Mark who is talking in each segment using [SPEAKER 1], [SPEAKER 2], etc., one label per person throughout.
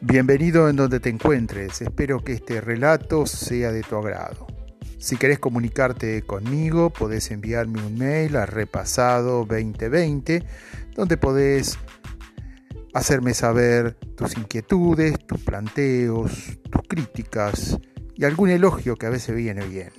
[SPEAKER 1] Bienvenido en donde te encuentres, espero que este relato sea de tu agrado. Si querés comunicarte conmigo, podés enviarme un mail a repasado 2020, donde podés hacerme saber tus inquietudes, tus planteos, tus críticas y algún elogio que a veces viene bien.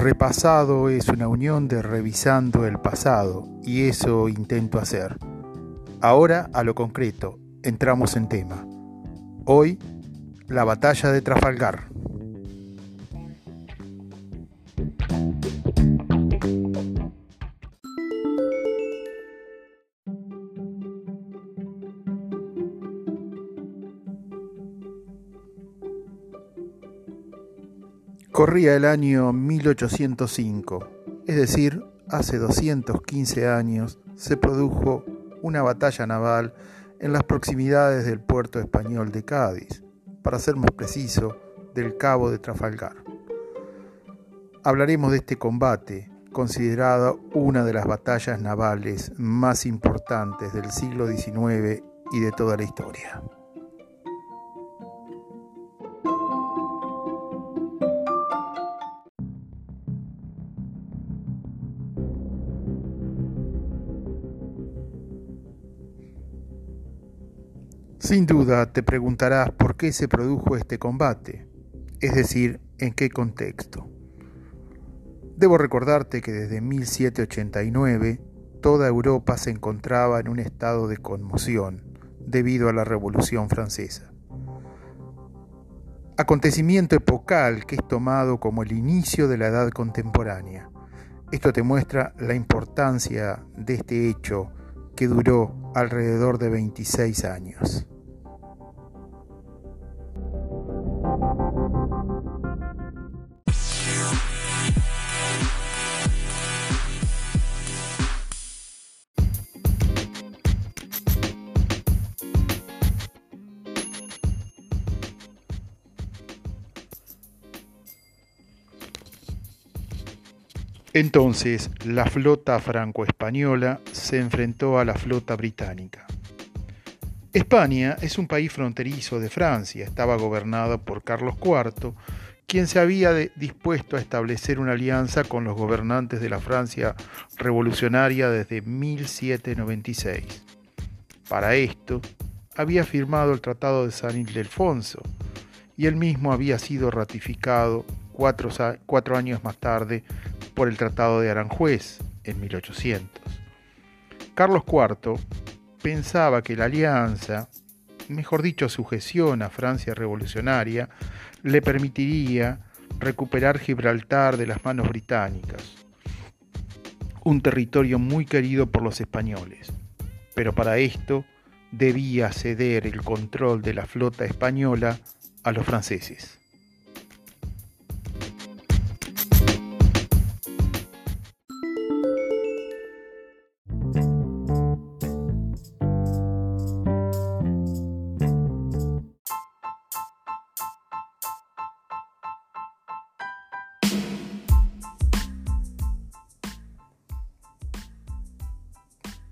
[SPEAKER 1] Repasado es una unión de revisando el pasado y eso intento hacer. Ahora a lo concreto, entramos en tema. Hoy, la batalla de Trafalgar. Corría el año 1805, es decir, hace 215 años se produjo una batalla naval en las proximidades del puerto español de Cádiz, para ser más preciso, del Cabo de Trafalgar. Hablaremos de este combate, considerado una de las batallas navales más importantes del siglo XIX y de toda la historia. Sin duda te preguntarás por qué se produjo este combate, es decir, en qué contexto. Debo recordarte que desde 1789 toda Europa se encontraba en un estado de conmoción debido a la Revolución Francesa. Acontecimiento epocal que es tomado como el inicio de la edad contemporánea. Esto te muestra la importancia de este hecho que duró alrededor de 26 años. Entonces la flota franco-española se enfrentó a la flota británica. España es un país fronterizo de Francia, estaba gobernado por Carlos IV, quien se había dispuesto a establecer una alianza con los gobernantes de la Francia revolucionaria desde 1796. Para esto, había firmado el Tratado de San Ildefonso y el mismo había sido ratificado cuatro, años más tarde por el Tratado de Aranjuez en 1800. Carlos IV pensaba que la alianza, mejor dicho su gestión a Francia revolucionaria, le permitiría recuperar Gibraltar de las manos británicas, un territorio muy querido por los españoles. Pero para esto debía ceder el control de la flota española a los franceses.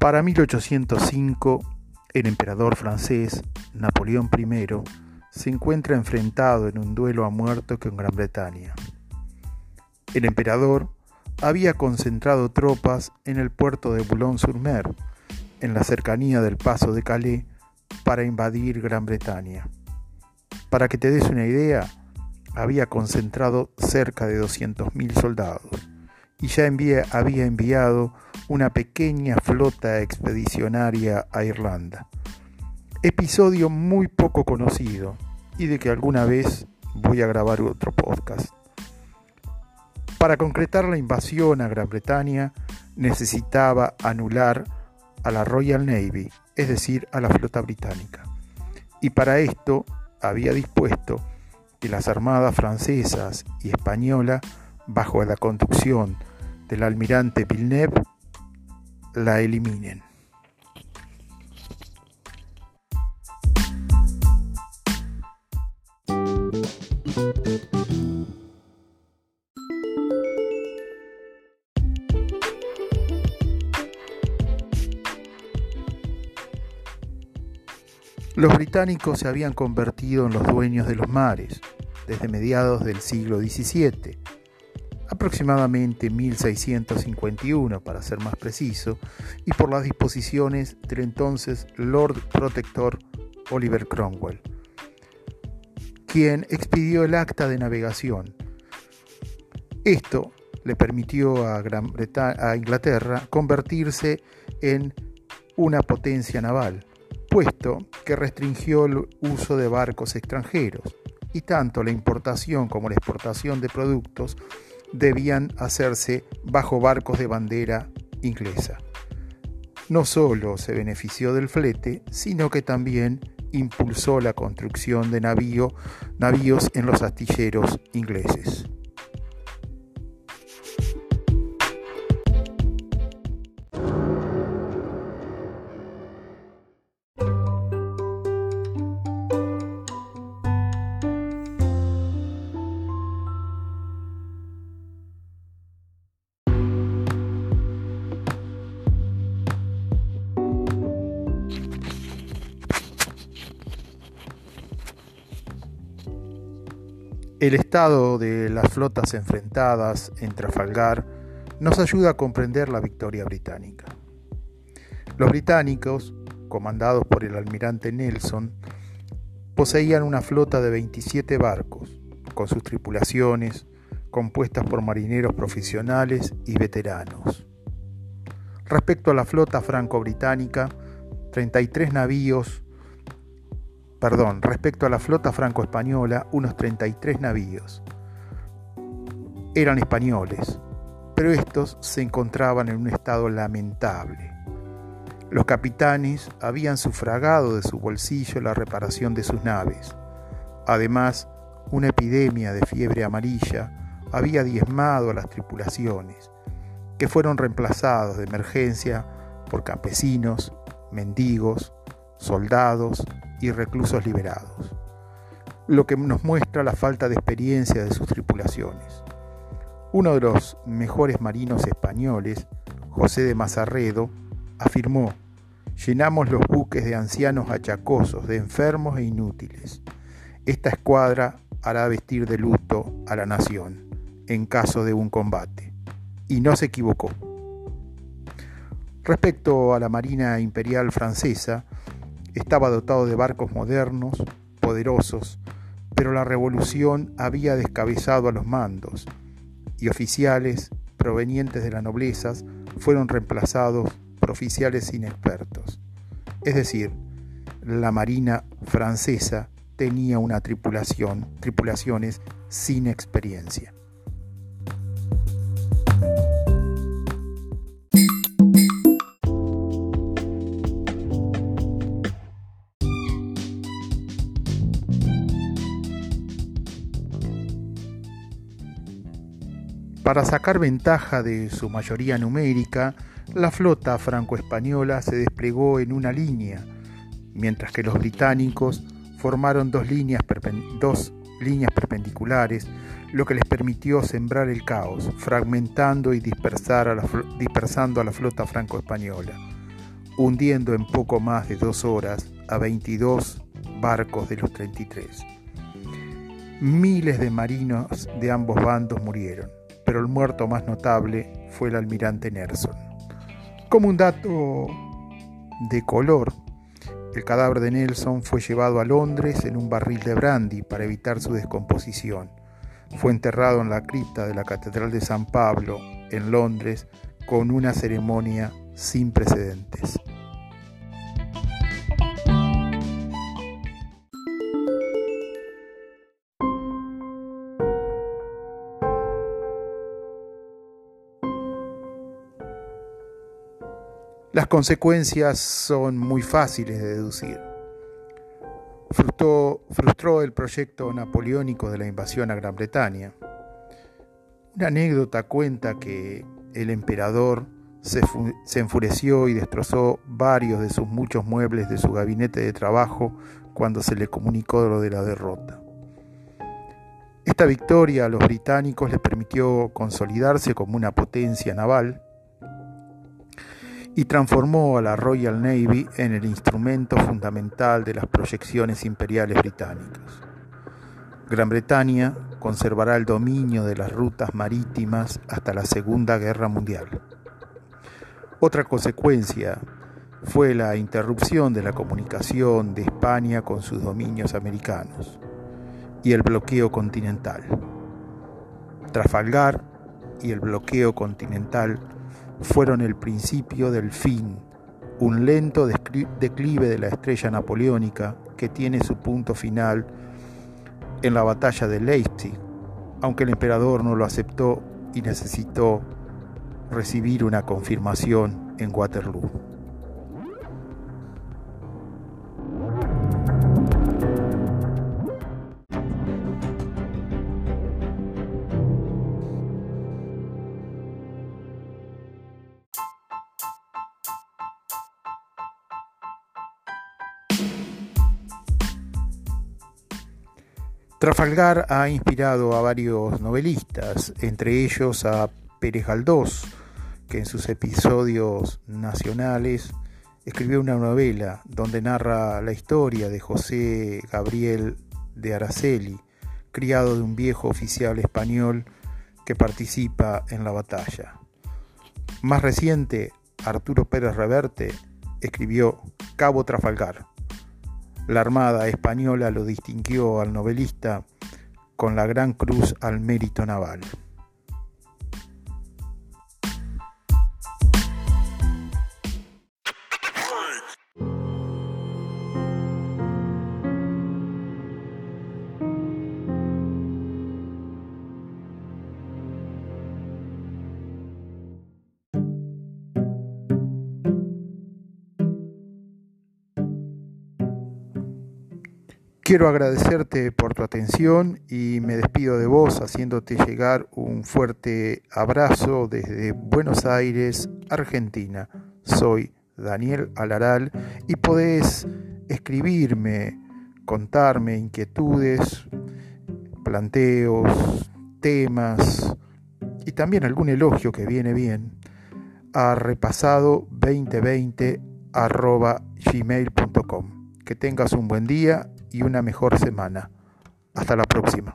[SPEAKER 1] Para 1805, el emperador francés, Napoleón I, se encuentra enfrentado en un duelo a muerto con Gran Bretaña. El emperador había concentrado tropas en el puerto de Boulogne-sur-Mer, en la cercanía del paso de Calais, para invadir Gran Bretaña. Para que te des una idea, había concentrado cerca de 200.000 soldados y ya había enviado una pequeña flota expedicionaria a Irlanda. Episodio muy poco conocido y de que alguna vez voy a grabar otro podcast. Para concretar la invasión a Gran Bretaña necesitaba anular a la Royal Navy, es decir, a la flota británica. Y para esto había dispuesto que las armadas francesas y española, bajo la conducción del almirante Villeneuve la eliminen. Los británicos se habían convertido en los dueños de los mares desde mediados del siglo XVII aproximadamente 1651 para ser más preciso, y por las disposiciones del entonces Lord Protector Oliver Cromwell, quien expidió el acta de navegación. Esto le permitió a, Gran a Inglaterra convertirse en una potencia naval, puesto que restringió el uso de barcos extranjeros, y tanto la importación como la exportación de productos debían hacerse bajo barcos de bandera inglesa. No solo se benefició del flete, sino que también impulsó la construcción de navío, navíos en los astilleros ingleses. El estado de las flotas enfrentadas en Trafalgar nos ayuda a comprender la victoria británica. Los británicos, comandados por el almirante Nelson, poseían una flota de 27 barcos, con sus tripulaciones, compuestas por marineros profesionales y veteranos. Respecto a la flota franco-británica, 33 navíos perdón, respecto a la flota franco-española, unos 33 navíos. Eran españoles, pero estos se encontraban en un estado lamentable. Los capitanes habían sufragado de su bolsillo la reparación de sus naves. Además, una epidemia de fiebre amarilla había diezmado a las tripulaciones, que fueron reemplazados de emergencia por campesinos, mendigos, soldados y reclusos liberados, lo que nos muestra la falta de experiencia de sus tripulaciones. Uno de los mejores marinos españoles, José de Mazarredo, afirmó, llenamos los buques de ancianos achacosos, de enfermos e inútiles. Esta escuadra hará vestir de luto a la nación en caso de un combate. Y no se equivocó. Respecto a la Marina Imperial Francesa, estaba dotado de barcos modernos, poderosos, pero la revolución había descabezado a los mandos y oficiales provenientes de las noblezas fueron reemplazados por oficiales inexpertos. Es decir, la marina francesa tenía una tripulación, tripulaciones sin experiencia. Para sacar ventaja de su mayoría numérica, la flota franco-española se desplegó en una línea, mientras que los británicos formaron dos líneas, dos líneas perpendiculares, lo que les permitió sembrar el caos, fragmentando y dispersar a la, dispersando a la flota franco-española, hundiendo en poco más de dos horas a 22 barcos de los 33. Miles de marinos de ambos bandos murieron pero el muerto más notable fue el almirante Nelson. Como un dato de color, el cadáver de Nelson fue llevado a Londres en un barril de brandy para evitar su descomposición. Fue enterrado en la cripta de la Catedral de San Pablo, en Londres, con una ceremonia sin precedentes. Consecuencias son muy fáciles de deducir. Frustró, el proyecto napoleónico de la invasión a Gran Bretaña. Una anécdota cuenta que el emperador se, se, enfureció y destrozó varios de sus muchos muebles de su gabinete de trabajo cuando se le comunicó lo de la derrota. Esta victoria a los británicos les permitió consolidarse como una potencia naval y transformó a la Royal Navy en el instrumento fundamental de las proyecciones imperiales británicas. Gran Bretaña conservará el dominio de las rutas marítimas hasta la Segunda Guerra Mundial. Otra consecuencia fue la interrupción de la comunicación de España con sus dominios americanos y el bloqueo continental. Trafalgar y el bloqueo continental fueron el principio del fin, un lento declive de la estrella napoleónica que tiene su punto final en la batalla de Leipzig, aunque el emperador no lo aceptó y necesitó recibir una confirmación en Waterloo. Trafalgar ha inspirado a varios novelistas, entre ellos a Pérez Galdós, que en sus episodios nacionales escribió una novela donde narra la historia de José Gabriel de Araceli, criado de un viejo oficial español que participa en la batalla. Más reciente, Arturo Pérez Reverte escribió Cabo Trafalgar, la Armada Española lo distinguió al novelista con la Gran Cruz al Mérito Naval. Quiero agradecerte por tu atención y me despido de vos haciéndote llegar un fuerte abrazo desde Buenos Aires, Argentina. Soy Daniel Alaral y podés escribirme, contarme inquietudes, planteos, temas y también algún elogio que viene bien a repasado 2020 gmail.com. Que tengas un buen día y una mejor semana. Hasta la próxima.